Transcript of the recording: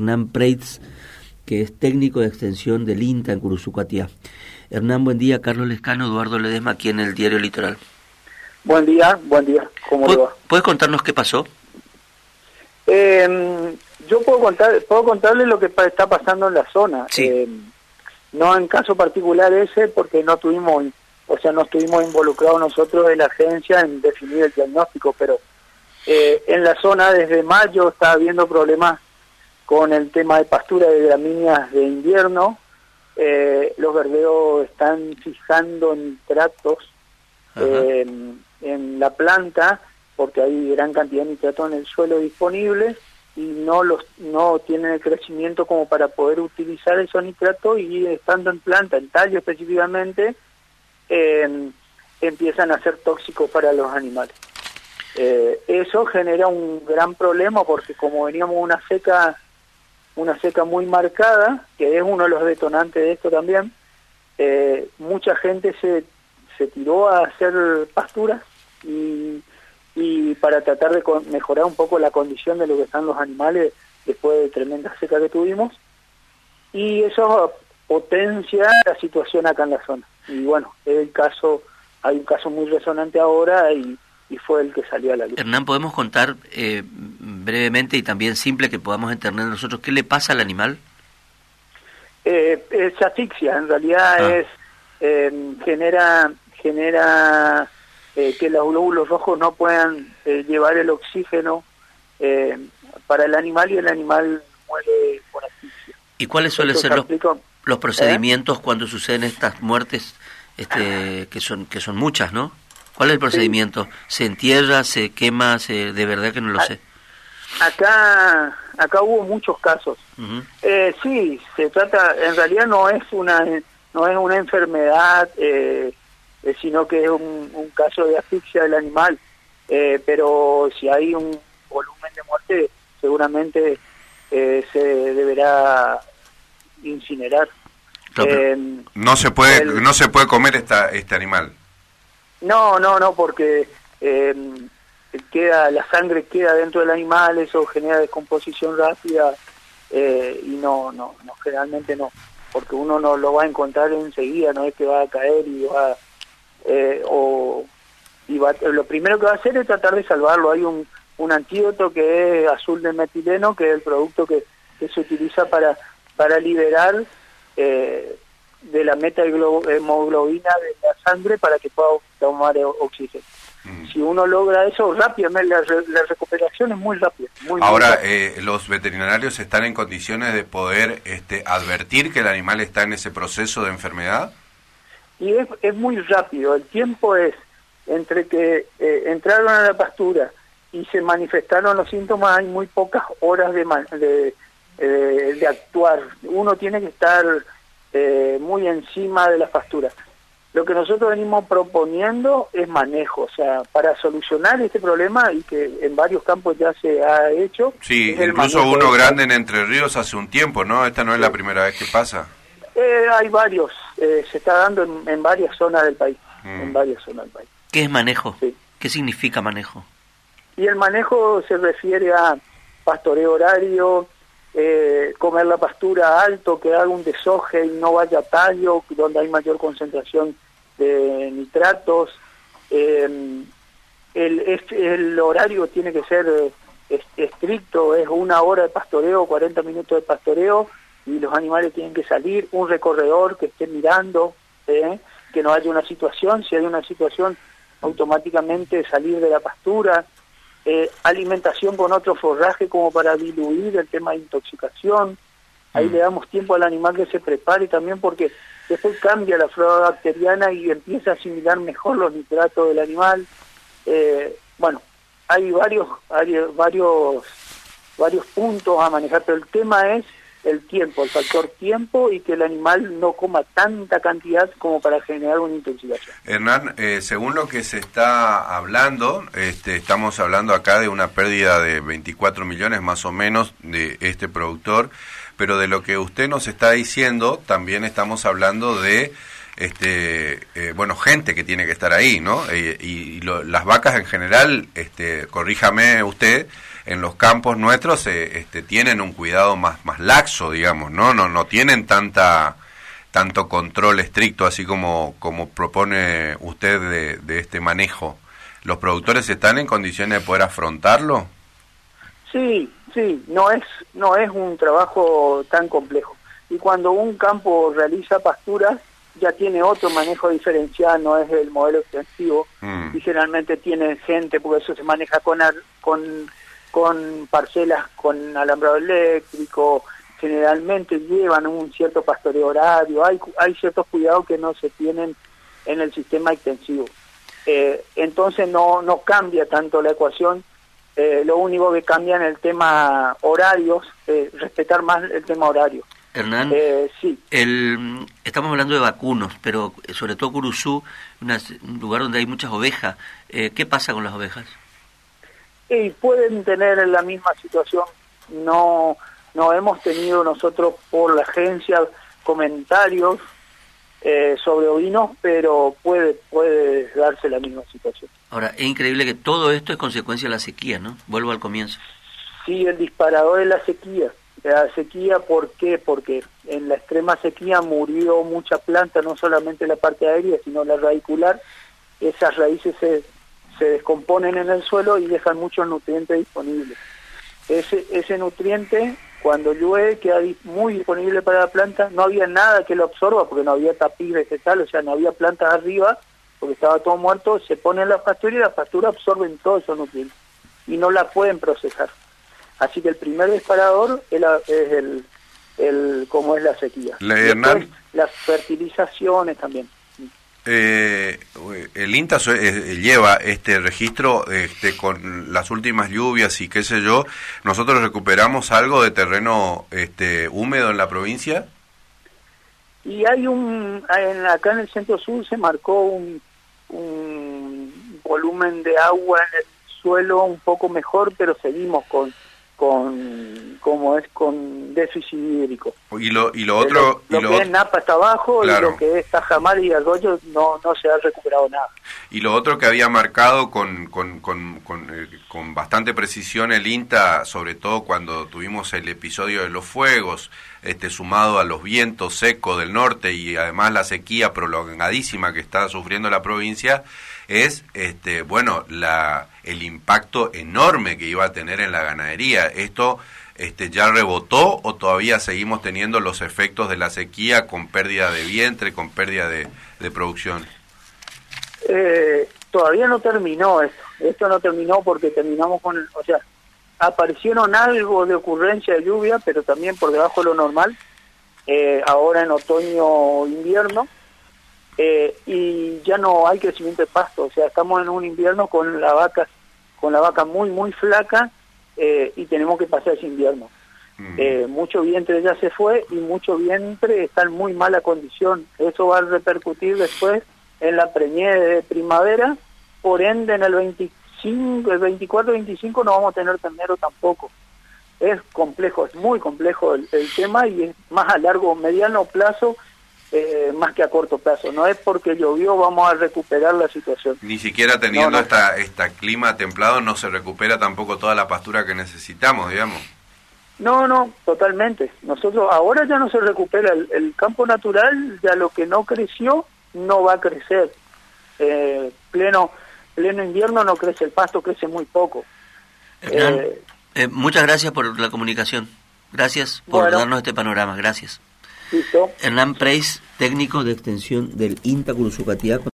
Hernán Preitz, que es técnico de extensión del INTA en Curuzucuatía. Hernán, buen día. Carlos Lescano, Eduardo Ledesma, aquí en el Diario Litoral. Buen día, buen día. ¿Cómo le va? ¿Puedes contarnos qué pasó? Eh, yo puedo contar, puedo contarle lo que está pasando en la zona. Sí. Eh, no en caso particular ese, porque no tuvimos, o sea, no estuvimos involucrados nosotros de la agencia en definir el diagnóstico, pero eh, en la zona desde mayo está habiendo problemas con el tema de pastura de gramíneas de invierno. Eh, los verdeos están fijando nitratos eh, en la planta porque hay gran cantidad de nitrato en el suelo disponible y no los no tienen el crecimiento como para poder utilizar esos nitratos y estando en planta, en tallo específicamente, eh, empiezan a ser tóxicos para los animales. Eh, eso genera un gran problema porque como veníamos una seca una seca muy marcada, que es uno de los detonantes de esto también, eh, mucha gente se, se tiró a hacer pasturas y, y para tratar de mejorar un poco la condición de lo que están los animales después de tremenda seca que tuvimos. Y eso potencia la situación acá en la zona. Y bueno, el caso, hay un caso muy resonante ahora y y fue el que salió a la luz. Hernán, ¿podemos contar eh, brevemente y también simple que podamos entender nosotros qué le pasa al animal? Eh, es asfixia, en realidad ah. es eh, genera genera eh, que los glóbulos rojos no puedan eh, llevar el oxígeno eh, para el animal y el animal muere por asfixia. ¿Y cuáles suelen ser los, los procedimientos cuando suceden estas muertes, este, que son que son muchas, no? ¿Cuál es el procedimiento? ¿Se entierra, se quema? Se, de verdad que no lo sé. Acá, acá hubo muchos casos. eh, sí, se trata, en realidad no es una, no es una enfermedad, eh, sino que es un, un, caso de asfixia del animal. Eh, pero si hay un volumen de muerte, seguramente eh, se deberá incinerar. No, no se puede, el, no se puede comer esta, este animal. No, no, no, porque eh, queda la sangre queda dentro del animal, eso genera descomposición rápida eh, y no, no, no, generalmente no, porque uno no lo va a encontrar enseguida, no es que va a caer y va, eh, o y va, lo primero que va a hacer es tratar de salvarlo. Hay un, un antídoto que es azul de metileno, que es el producto que, se utiliza para para liberar eh, de la metahemoglobina de la sangre para que pueda tomar oxígeno. Mm. Si uno logra eso rápidamente, la, la recuperación es muy rápida. Muy Ahora, muy eh, ¿los veterinarios están en condiciones de poder este, advertir que el animal está en ese proceso de enfermedad? Y es, es muy rápido, el tiempo es entre que eh, entraron a la pastura y se manifestaron los síntomas, hay muy pocas horas de, de, eh, de actuar. Uno tiene que estar eh, muy encima de las pasturas. Lo que nosotros venimos proponiendo es manejo, o sea, para solucionar este problema y que en varios campos ya se ha hecho. Sí, incluso uno grande en Entre Ríos hace un tiempo, ¿no? Esta no es la primera vez que pasa. Eh, hay varios, eh, se está dando en, en, varias zonas del país, mm. en varias zonas del país. ¿Qué es manejo? Sí. ¿Qué significa manejo? Y el manejo se refiere a pastoreo horario, eh, comer la pastura alto, que haga un desoje y no vaya a tallo, donde hay mayor concentración de nitratos. Eh, el, horario tiene que ser eh, estricto, es una hora de pastoreo, 40 minutos de pastoreo, y los animales tienen que salir, un recorredor que esté mirando, ¿eh? que no haya una situación, si hay una situación, automáticamente salir de la pastura, eh, alimentación con otro forraje como para diluir el tema de intoxicación. Ahí mm. le damos tiempo al animal que se prepare también porque después cambia la flora bacteriana y empieza a asimilar mejor los nitratos del animal. Eh, bueno, hay varios, varios, varios, varios puntos a manejar, pero el tema es el tiempo, el factor tiempo y que el animal no coma tanta cantidad como para generar una intoxicación. Hernán, eh, según lo que se está hablando, este, estamos hablando acá de una pérdida de 24 millones más o menos de este productor, pero de lo que usted nos está diciendo, también estamos hablando de este eh, bueno gente que tiene que estar ahí no eh, y, lo, las vacas en general este corríjame usted en los campos nuestros este, tienen un cuidado más, más laxo, digamos, ¿no? No, no tienen tanta tanto control estricto así como, como propone usted de, de este manejo. ¿Los productores están en condiciones de poder afrontarlo? Sí, sí, no es, no es un trabajo tan complejo. Y cuando un campo realiza pasturas, ya tiene otro manejo diferencial, no es el modelo extensivo, mm. y generalmente tiene gente, porque eso se maneja con, con, con parcelas con alambrado eléctrico, generalmente llevan un cierto pastoreo horario, hay, hay ciertos cuidados que no se tienen en el sistema extensivo. Eh, entonces no, no cambia tanto la ecuación, eh, lo único que cambia en el tema horarios, eh, respetar más el tema horario. Hernán, eh, sí. el, estamos hablando de vacunos, pero sobre todo Curuzú, un lugar donde hay muchas ovejas. Eh, ¿Qué pasa con las ovejas? Y pueden tener la misma situación. No, no hemos tenido nosotros por la agencia comentarios eh, sobre ovinos, pero puede, puede darse la misma situación. Ahora, es increíble que todo esto es consecuencia de la sequía, ¿no? Vuelvo al comienzo. Sí, el disparador es la sequía la sequía, ¿por qué? Porque en la extrema sequía murió mucha planta, no solamente la parte aérea, sino la radicular. Esas raíces se, se descomponen en el suelo y dejan muchos nutrientes disponibles. Ese, ese nutriente, cuando llueve, queda muy disponible para la planta. No había nada que lo absorba porque no había tapiz vegetal, o sea, no había plantas arriba porque estaba todo muerto. Se pone en la pastura y la pastura absorben todos esos nutrientes y no la pueden procesar. Así que el primer disparador es, el, el, como es la sequía. las fertilizaciones también. Eh, el INTA eh, lleva este registro este, con las últimas lluvias y qué sé yo. ¿Nosotros recuperamos algo de terreno este, húmedo en la provincia? Y hay un, acá en el centro sur se marcó un, un volumen de agua en el suelo un poco mejor, pero seguimos con con como es con déficit hídrico. Y lo, y lo otro... Lo, que es Napa está abajo y lo que es Tajamar y Arroyo no, no se ha recuperado nada. Y lo otro que había marcado con, con, con, con, eh, con bastante precisión el INTA, sobre todo cuando tuvimos el episodio de los fuegos, este sumado a los vientos secos del norte y además la sequía prolongadísima que está sufriendo la provincia, es este bueno la el impacto enorme que iba a tener en la ganadería. Esto este, ya rebotó o todavía seguimos teniendo los efectos de la sequía con pérdida de vientre, con pérdida de, producción? Eh, todavía no terminó esto. Esto no terminó porque terminamos con, o sea, aparecieron algo de ocurrencia de lluvia, pero también por debajo de lo normal, eh, ahora en otoño-invierno, eh, y ya no hay crecimiento de pasto, o sea, estamos en un invierno con la vaca, con la vaca muy, muy flaca eh, y tenemos que pasar ese invierno. Eh, mucho vientre ya se fue y mucho vientre está en muy mala condición. Eso va a repercutir después en la preñez de primavera, por ende en el 25, el 24-25 no vamos a tener ternero tampoco. Es complejo, es muy complejo el, el tema y es más a largo, mediano plazo eh, más que a corto plazo. No es porque llovió vamos a recuperar la situación. Ni siquiera teniendo esta, esta clima templado no se recupera tampoco toda la pastura que necesitamos, digamos. No, no, totalmente. Nosotros ahora ya no se recupera el, campo natural, ya lo que no creció no va a crecer. Eh, pleno pleno invierno no crece el pasto, crece muy poco. Eh, muchas gracias por la comunicación. Gracias por darnos este panorama. Gracias. Hernán Preis, técnico de extensión del INTA Curzucatía.